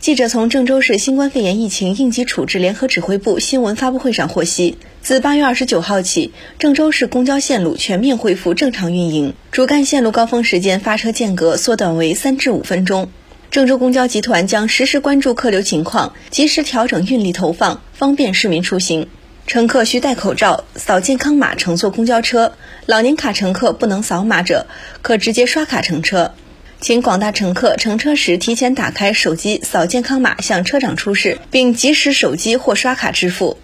记者从郑州市新冠肺炎疫情应急处置联合指挥部新闻发布会上获悉，自八月二十九号起，郑州市公交线路全面恢复正常运营，主干线路高峰时间发车间隔缩短为三至五分钟。郑州公交集团将实时关注客流情况，及时调整运力投放，方便市民出行。乘客需戴口罩、扫健康码乘坐公交车，老年卡乘客不能扫码者，可直接刷卡乘车。请广大乘客乘车时提前打开手机扫健康码，向车长出示，并及时手机或刷卡支付。